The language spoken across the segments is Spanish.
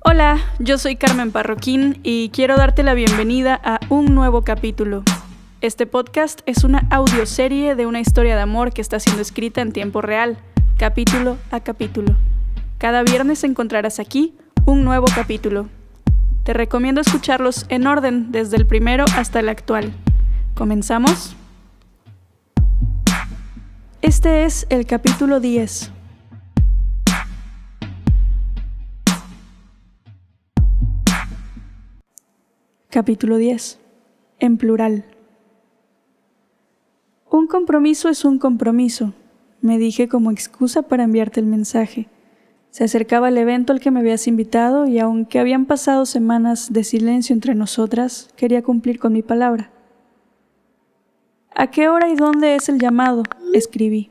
Hola, yo soy Carmen Parroquín y quiero darte la bienvenida a un nuevo capítulo. Este podcast es una audioserie de una historia de amor que está siendo escrita en tiempo real, capítulo a capítulo. Cada viernes encontrarás aquí un nuevo capítulo. Te recomiendo escucharlos en orden desde el primero hasta el actual. ¿Comenzamos? Este es el capítulo 10. Capítulo 10. En plural. Un compromiso es un compromiso, me dije como excusa para enviarte el mensaje. Se acercaba el evento al que me habías invitado y aunque habían pasado semanas de silencio entre nosotras, quería cumplir con mi palabra. ¿A qué hora y dónde es el llamado? escribí.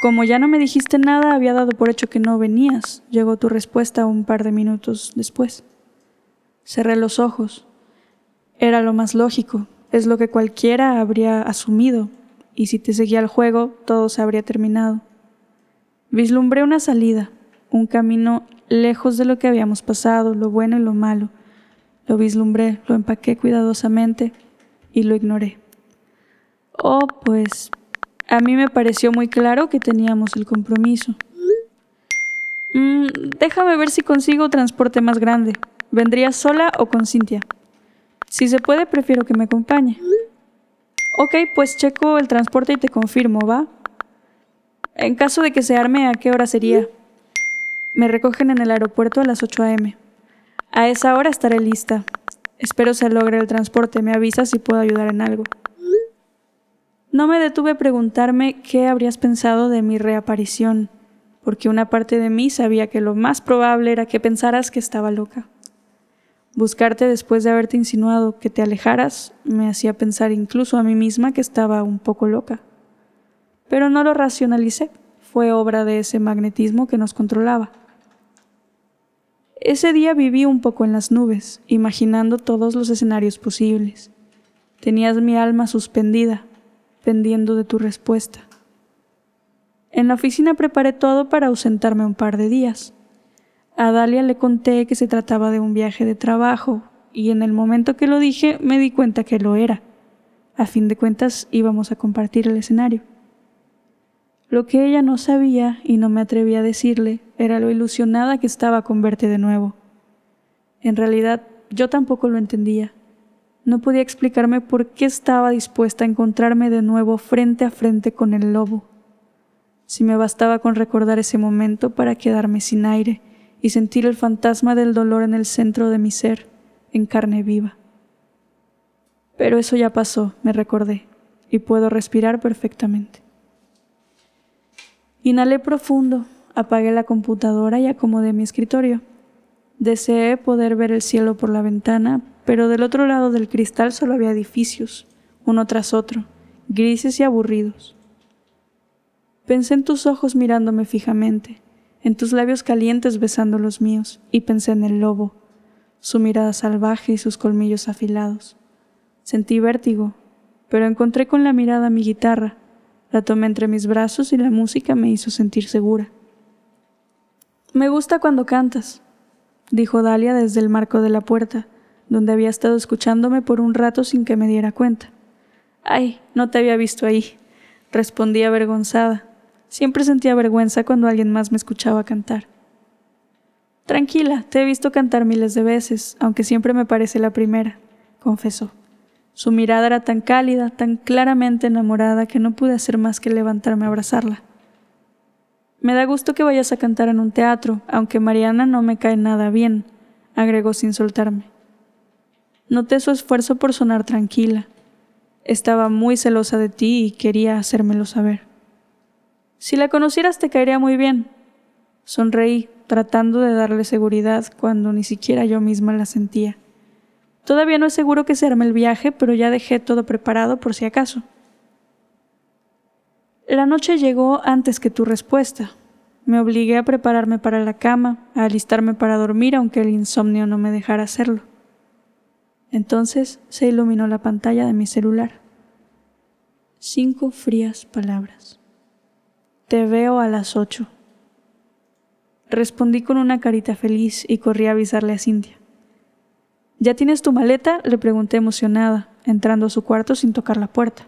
Como ya no me dijiste nada, había dado por hecho que no venías. Llegó tu respuesta un par de minutos después. Cerré los ojos. Era lo más lógico, es lo que cualquiera habría asumido, y si te seguía el juego, todo se habría terminado. Vislumbré una salida, un camino lejos de lo que habíamos pasado, lo bueno y lo malo. Lo vislumbré, lo empaqué cuidadosamente y lo ignoré. Oh, pues a mí me pareció muy claro que teníamos el compromiso. Mm, déjame ver si consigo transporte más grande. ¿Vendría sola o con Cintia? Si se puede, prefiero que me acompañe. Ok, pues checo el transporte y te confirmo, ¿va? En caso de que se arme, ¿a qué hora sería? Me recogen en el aeropuerto a las 8 a.m. A esa hora estaré lista. Espero se logre el transporte. Me avisas si puedo ayudar en algo. No me detuve a preguntarme qué habrías pensado de mi reaparición, porque una parte de mí sabía que lo más probable era que pensaras que estaba loca. Buscarte después de haberte insinuado que te alejaras me hacía pensar incluso a mí misma que estaba un poco loca. Pero no lo racionalicé, fue obra de ese magnetismo que nos controlaba. Ese día viví un poco en las nubes, imaginando todos los escenarios posibles. Tenías mi alma suspendida, pendiendo de tu respuesta. En la oficina preparé todo para ausentarme un par de días. A Dalia le conté que se trataba de un viaje de trabajo, y en el momento que lo dije me di cuenta que lo era. A fin de cuentas íbamos a compartir el escenario. Lo que ella no sabía y no me atrevía a decirle era lo ilusionada que estaba con verte de nuevo. En realidad yo tampoco lo entendía. No podía explicarme por qué estaba dispuesta a encontrarme de nuevo frente a frente con el lobo. Si me bastaba con recordar ese momento para quedarme sin aire y sentir el fantasma del dolor en el centro de mi ser, en carne viva. Pero eso ya pasó, me recordé, y puedo respirar perfectamente. Inhalé profundo, apagué la computadora y acomodé mi escritorio. Deseé poder ver el cielo por la ventana, pero del otro lado del cristal solo había edificios, uno tras otro, grises y aburridos. Pensé en tus ojos mirándome fijamente, en tus labios calientes besando los míos, y pensé en el lobo, su mirada salvaje y sus colmillos afilados. Sentí vértigo, pero encontré con la mirada mi guitarra, la tomé entre mis brazos y la música me hizo sentir segura. Me gusta cuando cantas, dijo Dalia desde el marco de la puerta, donde había estado escuchándome por un rato sin que me diera cuenta. Ay, no te había visto ahí, respondí avergonzada. Siempre sentía vergüenza cuando alguien más me escuchaba cantar. Tranquila, te he visto cantar miles de veces, aunque siempre me parece la primera, confesó. Su mirada era tan cálida, tan claramente enamorada, que no pude hacer más que levantarme a abrazarla. Me da gusto que vayas a cantar en un teatro, aunque Mariana no me cae nada bien, agregó sin soltarme. Noté su esfuerzo por sonar tranquila. Estaba muy celosa de ti y quería hacérmelo saber. Si la conocieras te caería muy bien. Sonreí, tratando de darle seguridad cuando ni siquiera yo misma la sentía. Todavía no es seguro que se arme el viaje, pero ya dejé todo preparado por si acaso. La noche llegó antes que tu respuesta. Me obligué a prepararme para la cama, a alistarme para dormir, aunque el insomnio no me dejara hacerlo. Entonces se iluminó la pantalla de mi celular. Cinco frías palabras. Te veo a las ocho. Respondí con una carita feliz y corrí a avisarle a Cintia. ¿Ya tienes tu maleta? le pregunté emocionada, entrando a su cuarto sin tocar la puerta.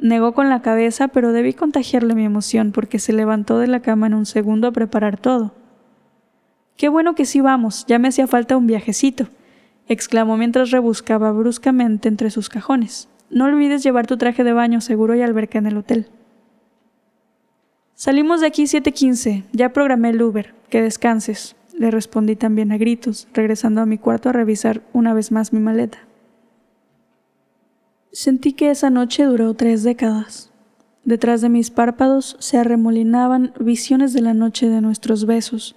Negó con la cabeza, pero debí contagiarle mi emoción porque se levantó de la cama en un segundo a preparar todo. Qué bueno que sí vamos, ya me hacía falta un viajecito, exclamó mientras rebuscaba bruscamente entre sus cajones. No olvides llevar tu traje de baño seguro y alberca en el hotel. Salimos de aquí 7.15, ya programé el Uber, que descanses, le respondí también a gritos, regresando a mi cuarto a revisar una vez más mi maleta. Sentí que esa noche duró tres décadas. Detrás de mis párpados se arremolinaban visiones de la noche de nuestros besos.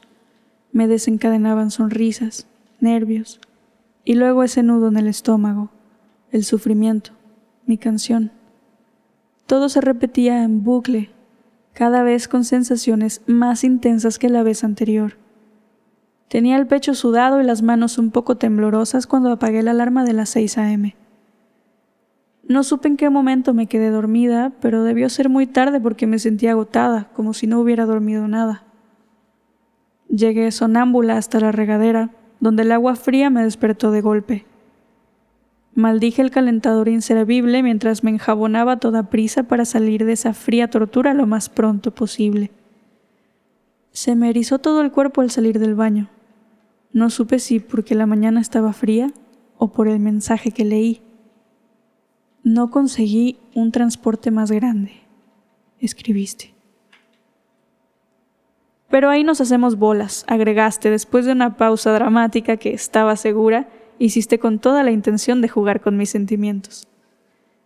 Me desencadenaban sonrisas, nervios, y luego ese nudo en el estómago, el sufrimiento, mi canción. Todo se repetía en bucle, cada vez con sensaciones más intensas que la vez anterior. Tenía el pecho sudado y las manos un poco temblorosas cuando apagué la alarma de las 6 a.m. No supe en qué momento me quedé dormida, pero debió ser muy tarde porque me sentía agotada, como si no hubiera dormido nada. Llegué sonámbula hasta la regadera, donde el agua fría me despertó de golpe. Maldije el calentador inservible mientras me enjabonaba toda prisa para salir de esa fría tortura lo más pronto posible. Se me erizó todo el cuerpo al salir del baño. No supe si porque la mañana estaba fría o por el mensaje que leí. No conseguí un transporte más grande, escribiste. Pero ahí nos hacemos bolas, agregaste después de una pausa dramática que estaba segura, hiciste con toda la intención de jugar con mis sentimientos.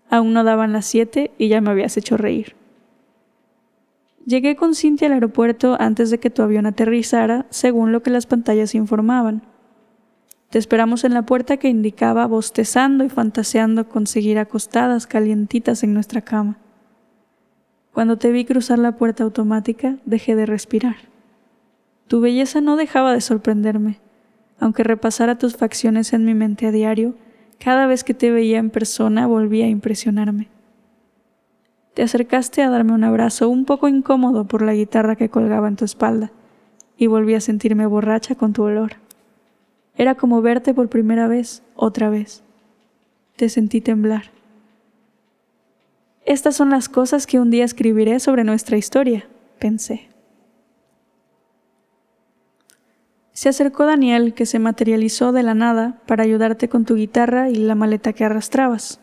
Aún no daban las siete y ya me habías hecho reír. Llegué con Cintia al aeropuerto antes de que tu avión aterrizara, según lo que las pantallas informaban. Te esperamos en la puerta que indicaba bostezando y fantaseando con seguir acostadas calientitas en nuestra cama. Cuando te vi cruzar la puerta automática, dejé de respirar. Tu belleza no dejaba de sorprenderme. Aunque repasara tus facciones en mi mente a diario, cada vez que te veía en persona volvía a impresionarme. Te acercaste a darme un abrazo un poco incómodo por la guitarra que colgaba en tu espalda, y volví a sentirme borracha con tu olor. Era como verte por primera vez, otra vez. Te sentí temblar. Estas son las cosas que un día escribiré sobre nuestra historia, pensé. Se acercó Daniel, que se materializó de la nada para ayudarte con tu guitarra y la maleta que arrastrabas.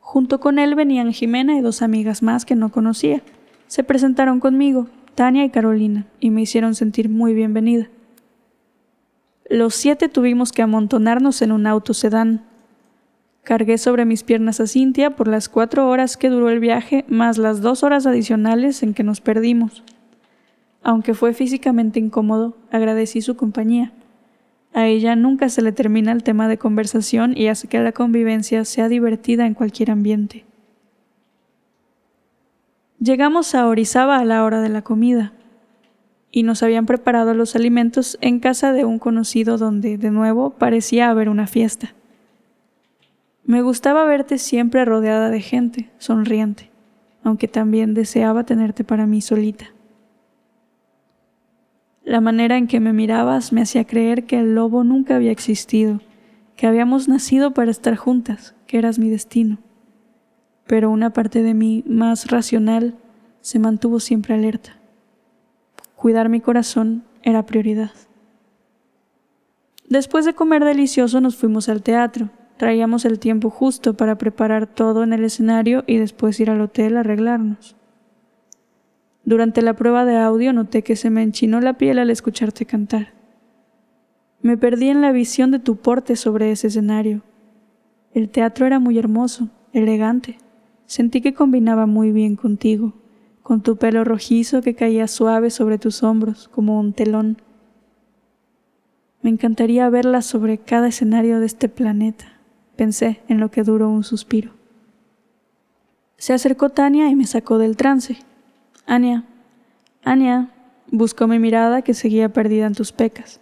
Junto con él venían Jimena y dos amigas más que no conocía. Se presentaron conmigo, Tania y Carolina, y me hicieron sentir muy bienvenida. Los siete tuvimos que amontonarnos en un auto sedán. Cargué sobre mis piernas a Cintia por las cuatro horas que duró el viaje, más las dos horas adicionales en que nos perdimos. Aunque fue físicamente incómodo, agradecí su compañía. A ella nunca se le termina el tema de conversación y hace que la convivencia sea divertida en cualquier ambiente. Llegamos a Orizaba a la hora de la comida y nos habían preparado los alimentos en casa de un conocido donde, de nuevo, parecía haber una fiesta. Me gustaba verte siempre rodeada de gente, sonriente, aunque también deseaba tenerte para mí solita. La manera en que me mirabas me hacía creer que el lobo nunca había existido, que habíamos nacido para estar juntas, que eras mi destino. Pero una parte de mí más racional se mantuvo siempre alerta. Cuidar mi corazón era prioridad. Después de comer delicioso nos fuimos al teatro. Traíamos el tiempo justo para preparar todo en el escenario y después ir al hotel a arreglarnos. Durante la prueba de audio noté que se me enchinó la piel al escucharte cantar. Me perdí en la visión de tu porte sobre ese escenario. El teatro era muy hermoso, elegante. Sentí que combinaba muy bien contigo con tu pelo rojizo que caía suave sobre tus hombros como un telón. Me encantaría verla sobre cada escenario de este planeta, pensé en lo que duró un suspiro. Se acercó Tania y me sacó del trance. Ania, Ania, buscó mi mirada que seguía perdida en tus pecas.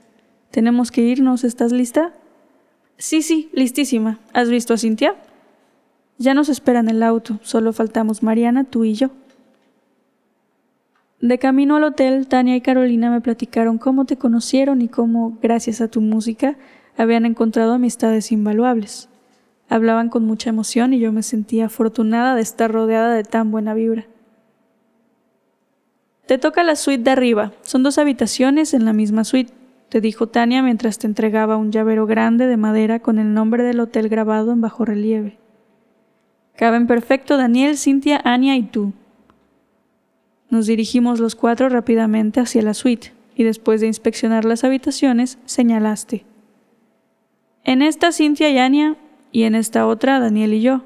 Tenemos que irnos, ¿estás lista? Sí, sí, listísima. ¿Has visto a Cintia? Ya nos esperan el auto, solo faltamos Mariana, tú y yo. De camino al hotel, Tania y Carolina me platicaron cómo te conocieron y cómo, gracias a tu música, habían encontrado amistades invaluables. Hablaban con mucha emoción y yo me sentía afortunada de estar rodeada de tan buena vibra. Te toca la suite de arriba. Son dos habitaciones en la misma suite, te dijo Tania mientras te entregaba un llavero grande de madera con el nombre del hotel grabado en bajo relieve. Caben perfecto Daniel, Cintia, Anya y tú. Nos dirigimos los cuatro rápidamente hacia la suite y después de inspeccionar las habitaciones, señalaste. En esta Cintia y Anya y en esta otra Daniel y yo.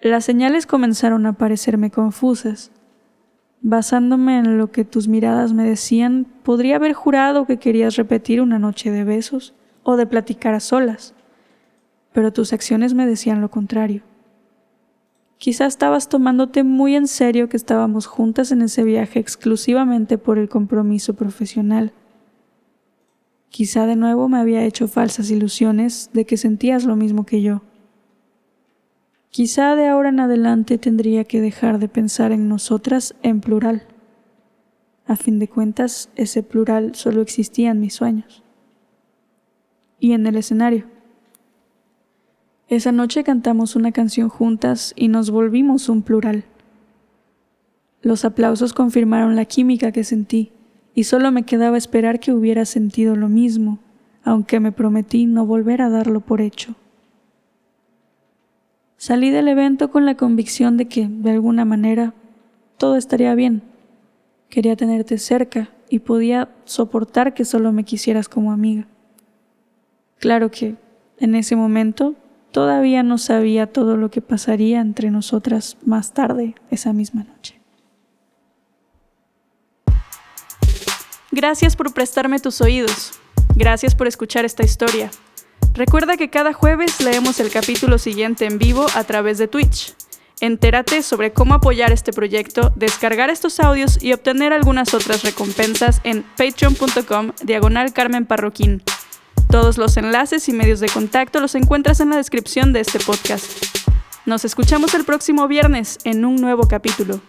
Las señales comenzaron a parecerme confusas. Basándome en lo que tus miradas me decían, podría haber jurado que querías repetir una noche de besos o de platicar a solas, pero tus acciones me decían lo contrario. Quizá estabas tomándote muy en serio que estábamos juntas en ese viaje exclusivamente por el compromiso profesional. Quizá de nuevo me había hecho falsas ilusiones de que sentías lo mismo que yo. Quizá de ahora en adelante tendría que dejar de pensar en nosotras en plural. A fin de cuentas, ese plural solo existía en mis sueños. Y en el escenario. Esa noche cantamos una canción juntas y nos volvimos un plural. Los aplausos confirmaron la química que sentí y solo me quedaba esperar que hubiera sentido lo mismo, aunque me prometí no volver a darlo por hecho. Salí del evento con la convicción de que, de alguna manera, todo estaría bien. Quería tenerte cerca y podía soportar que solo me quisieras como amiga. Claro que, en ese momento, Todavía no sabía todo lo que pasaría entre nosotras más tarde esa misma noche. Gracias por prestarme tus oídos. Gracias por escuchar esta historia. Recuerda que cada jueves leemos el capítulo siguiente en vivo a través de Twitch. Entérate sobre cómo apoyar este proyecto, descargar estos audios y obtener algunas otras recompensas en patreon.com diagonal Carmen Parroquín. Todos los enlaces y medios de contacto los encuentras en la descripción de este podcast. Nos escuchamos el próximo viernes en un nuevo capítulo.